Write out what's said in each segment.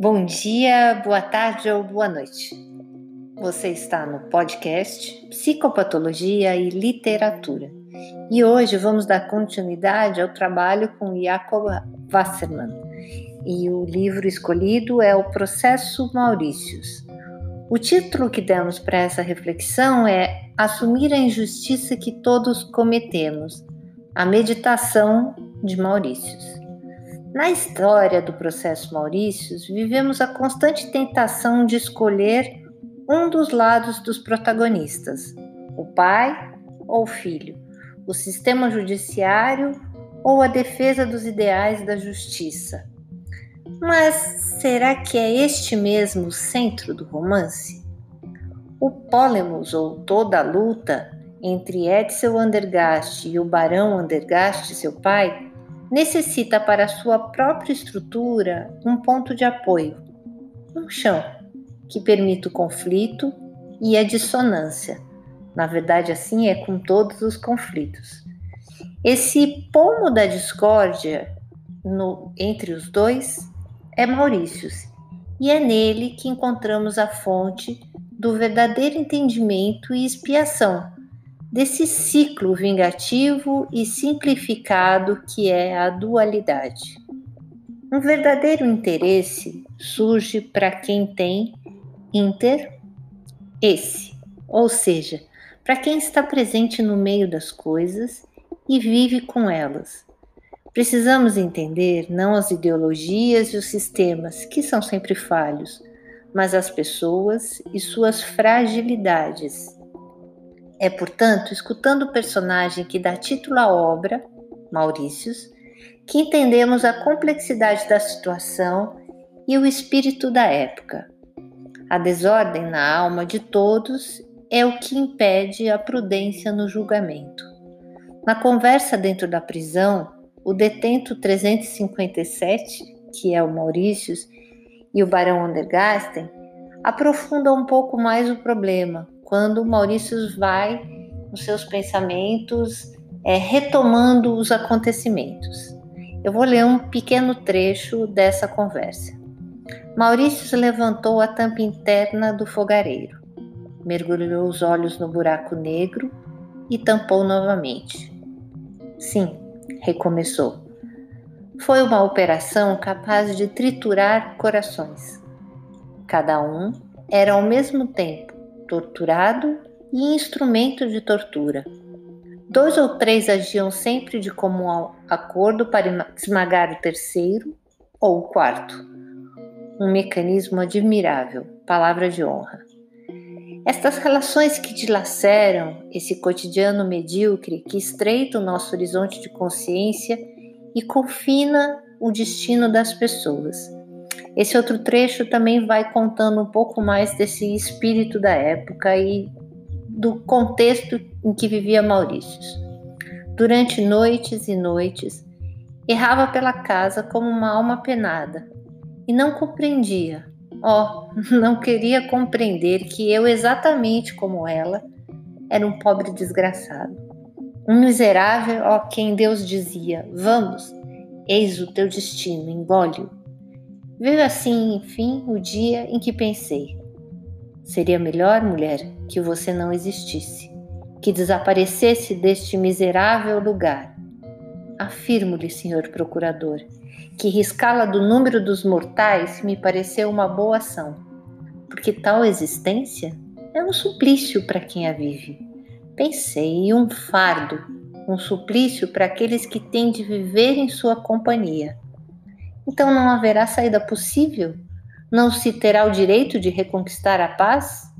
Bom dia, boa tarde ou boa noite. Você está no podcast Psicopatologia e Literatura. E hoje vamos dar continuidade ao trabalho com Jacob Wasserman. E o livro escolhido é O Processo Maurícios. O título que demos para essa reflexão é Assumir a injustiça que todos cometemos. A meditação de Maurícios. Na história do processo Maurícios, vivemos a constante tentação de escolher um dos lados dos protagonistas, o pai ou o filho, o sistema judiciário ou a defesa dos ideais da justiça. Mas será que é este mesmo o centro do romance? O Polemos, ou toda a luta entre Edsel Andergast e o Barão Andergast, seu pai, necessita para sua própria estrutura um ponto de apoio, um chão que permita o conflito e a dissonância. Na verdade, assim é com todos os conflitos. Esse pomo da discórdia no, entre os dois é Maurícios, e é nele que encontramos a fonte do verdadeiro entendimento e expiação desse ciclo vingativo e simplificado que é a dualidade. Um verdadeiro interesse surge para quem tem inter esse, ou seja, para quem está presente no meio das coisas e vive com elas. Precisamos entender não as ideologias e os sistemas, que são sempre falhos, mas as pessoas e suas fragilidades é, portanto, escutando o personagem que dá título à obra, Maurícios, que entendemos a complexidade da situação e o espírito da época. A desordem na alma de todos é o que impede a prudência no julgamento. Na conversa dentro da prisão, o detento 357, que é o Maurícios, e o Barão Andergasten aprofundam um pouco mais o problema, quando Maurício vai nos seus pensamentos é, retomando os acontecimentos. Eu vou ler um pequeno trecho dessa conversa. Maurício levantou a tampa interna do fogareiro, mergulhou os olhos no buraco negro e tampou novamente. Sim, recomeçou. Foi uma operação capaz de triturar corações. Cada um era ao mesmo tempo torturado e instrumento de tortura. Dois ou três agiam sempre de comum acordo para esmagar o terceiro ou o quarto. Um mecanismo admirável, palavra de honra. Estas relações que dilaceram esse cotidiano medíocre que estreita o nosso horizonte de consciência e confina o destino das pessoas esse outro trecho também vai contando um pouco mais desse espírito da época e do contexto em que vivia Maurício. Durante noites e noites, errava pela casa como uma alma penada e não compreendia. Oh, não queria compreender que eu, exatamente como ela, era um pobre desgraçado. Um miserável, ó, quem Deus dizia: Vamos, eis o teu destino, engole-o. Veio assim, enfim, o dia em que pensei: seria melhor, mulher, que você não existisse, que desaparecesse deste miserável lugar. Afirmo-lhe, senhor procurador, que riscá-la do número dos mortais me pareceu uma boa ação, porque tal existência é um suplício para quem a vive. Pensei um fardo, um suplício para aqueles que têm de viver em sua companhia então não haverá saída possível? Não se terá o direito de reconquistar a paz?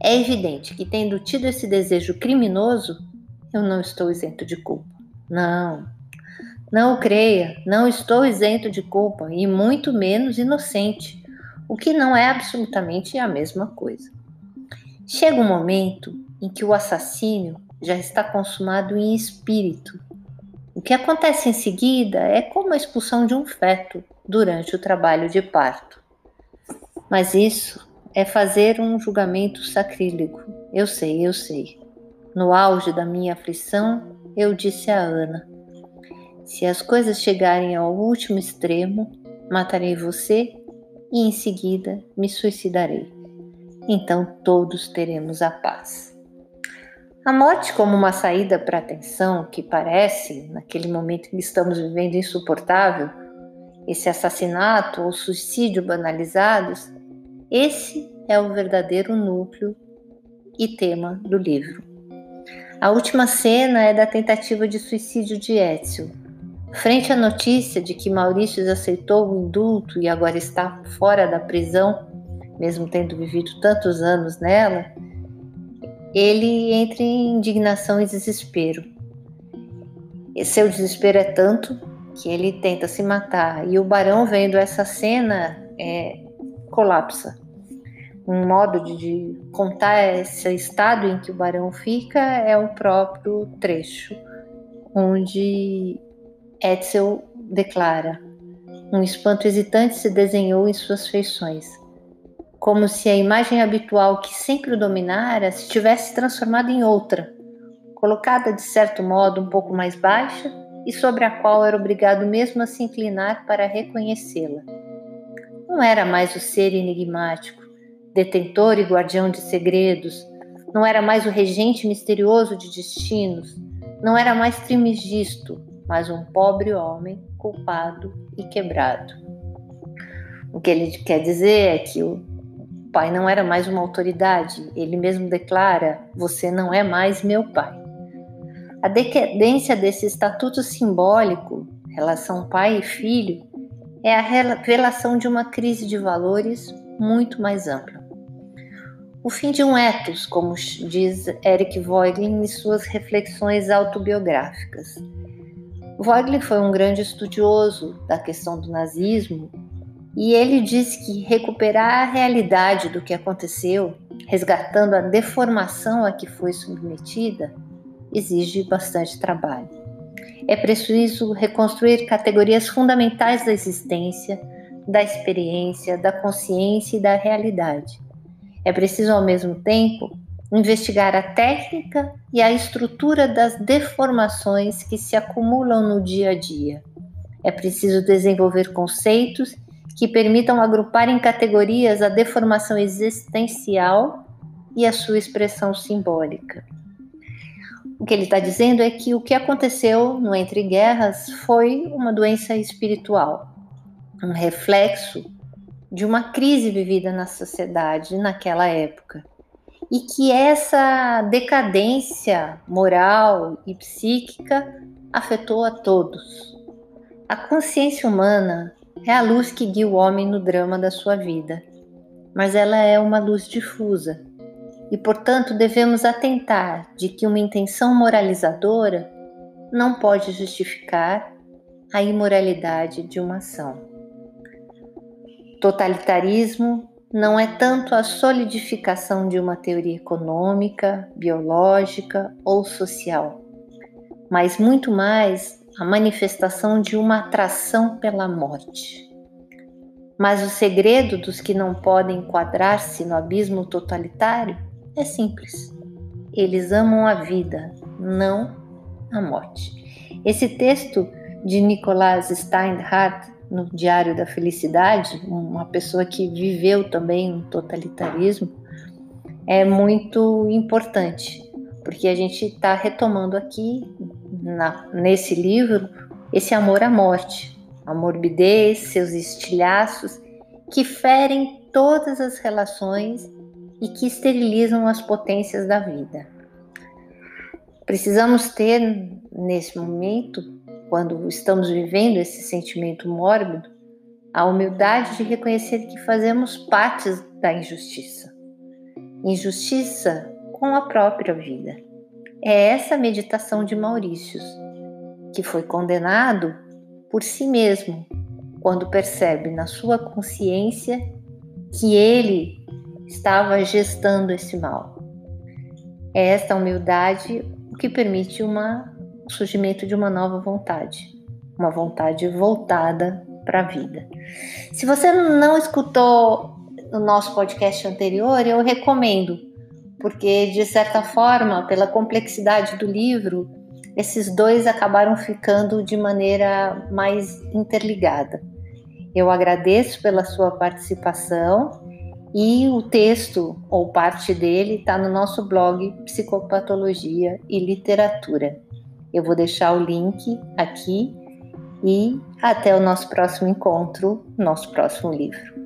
É evidente que, tendo tido esse desejo criminoso, eu não estou isento de culpa. Não, não creia, não estou isento de culpa e muito menos inocente, o que não é absolutamente a mesma coisa. Chega um momento em que o assassínio já está consumado em espírito o que acontece em seguida é como a expulsão de um feto durante o trabalho de parto. Mas isso é fazer um julgamento sacrílego. Eu sei, eu sei. No auge da minha aflição, eu disse a Ana: Se as coisas chegarem ao último extremo, matarei você e em seguida me suicidarei. Então todos teremos a paz. A morte, como uma saída para a tensão que parece, naquele momento que estamos vivendo, insuportável, esse assassinato ou suicídio banalizados, esse é o verdadeiro núcleo e tema do livro. A última cena é da tentativa de suicídio de Etzel. Frente à notícia de que Maurício aceitou o indulto e agora está fora da prisão, mesmo tendo vivido tantos anos nela, ele entra em indignação e desespero. E seu desespero é tanto que ele tenta se matar e o barão vendo essa cena é, colapsa. Um modo de, de contar esse estado em que o barão fica é o próprio trecho onde Etzel declara: Um espanto hesitante se desenhou em suas feições como se a imagem habitual que sempre o dominara se tivesse transformado em outra, colocada de certo modo um pouco mais baixa e sobre a qual era obrigado mesmo a se inclinar para reconhecê-la. Não era mais o ser enigmático, detentor e guardião de segredos, não era mais o regente misterioso de destinos, não era mais Trimigisto, mas um pobre homem culpado e quebrado. O que ele quer dizer é que o pai não era mais uma autoridade, ele mesmo declara: Você não é mais meu pai. A decadência desse estatuto simbólico, relação pai e filho, é a revelação de uma crise de valores muito mais ampla. O fim de um ethos, como diz Eric Voegelin em suas reflexões autobiográficas. Voegelin foi um grande estudioso da questão do nazismo e ele diz que recuperar a realidade do que aconteceu, resgatando a deformação a que foi submetida, exige bastante trabalho. É preciso reconstruir categorias fundamentais da existência, da experiência, da consciência e da realidade. É preciso, ao mesmo tempo, investigar a técnica e a estrutura das deformações que se acumulam no dia a dia. É preciso desenvolver conceitos que permitam agrupar em categorias a deformação existencial e a sua expressão simbólica. O que ele está dizendo é que o que aconteceu no Entre Guerras foi uma doença espiritual, um reflexo de uma crise vivida na sociedade naquela época. E que essa decadência moral e psíquica afetou a todos. A consciência humana é a luz que guia o homem no drama da sua vida, mas ela é uma luz difusa e, portanto, devemos atentar de que uma intenção moralizadora não pode justificar a imoralidade de uma ação. Totalitarismo não é tanto a solidificação de uma teoria econômica, biológica ou social, mas muito mais a manifestação de uma atração pela morte. Mas o segredo dos que não podem enquadrar-se no abismo totalitário é simples. Eles amam a vida, não a morte. Esse texto de Nicolas Steinhardt no Diário da Felicidade, uma pessoa que viveu também um totalitarismo, é muito importante, porque a gente está retomando aqui na, nesse livro esse amor à morte, a morbidez, seus estilhaços que ferem todas as relações e que esterilizam as potências da vida. Precisamos ter nesse momento, quando estamos vivendo esse sentimento mórbido, a humildade de reconhecer que fazemos parte da injustiça. Injustiça com a própria vida. É essa meditação de Maurícios, que foi condenado por si mesmo quando percebe na sua consciência que ele estava gestando esse mal. É esta humildade o que permite uma, o surgimento de uma nova vontade, uma vontade voltada para a vida. Se você não escutou o nosso podcast anterior, eu recomendo porque de certa forma, pela complexidade do livro, esses dois acabaram ficando de maneira mais interligada. Eu agradeço pela sua participação e o texto ou parte dele está no nosso blog Psicopatologia e Literatura. Eu vou deixar o link aqui e até o nosso próximo encontro, nosso próximo livro.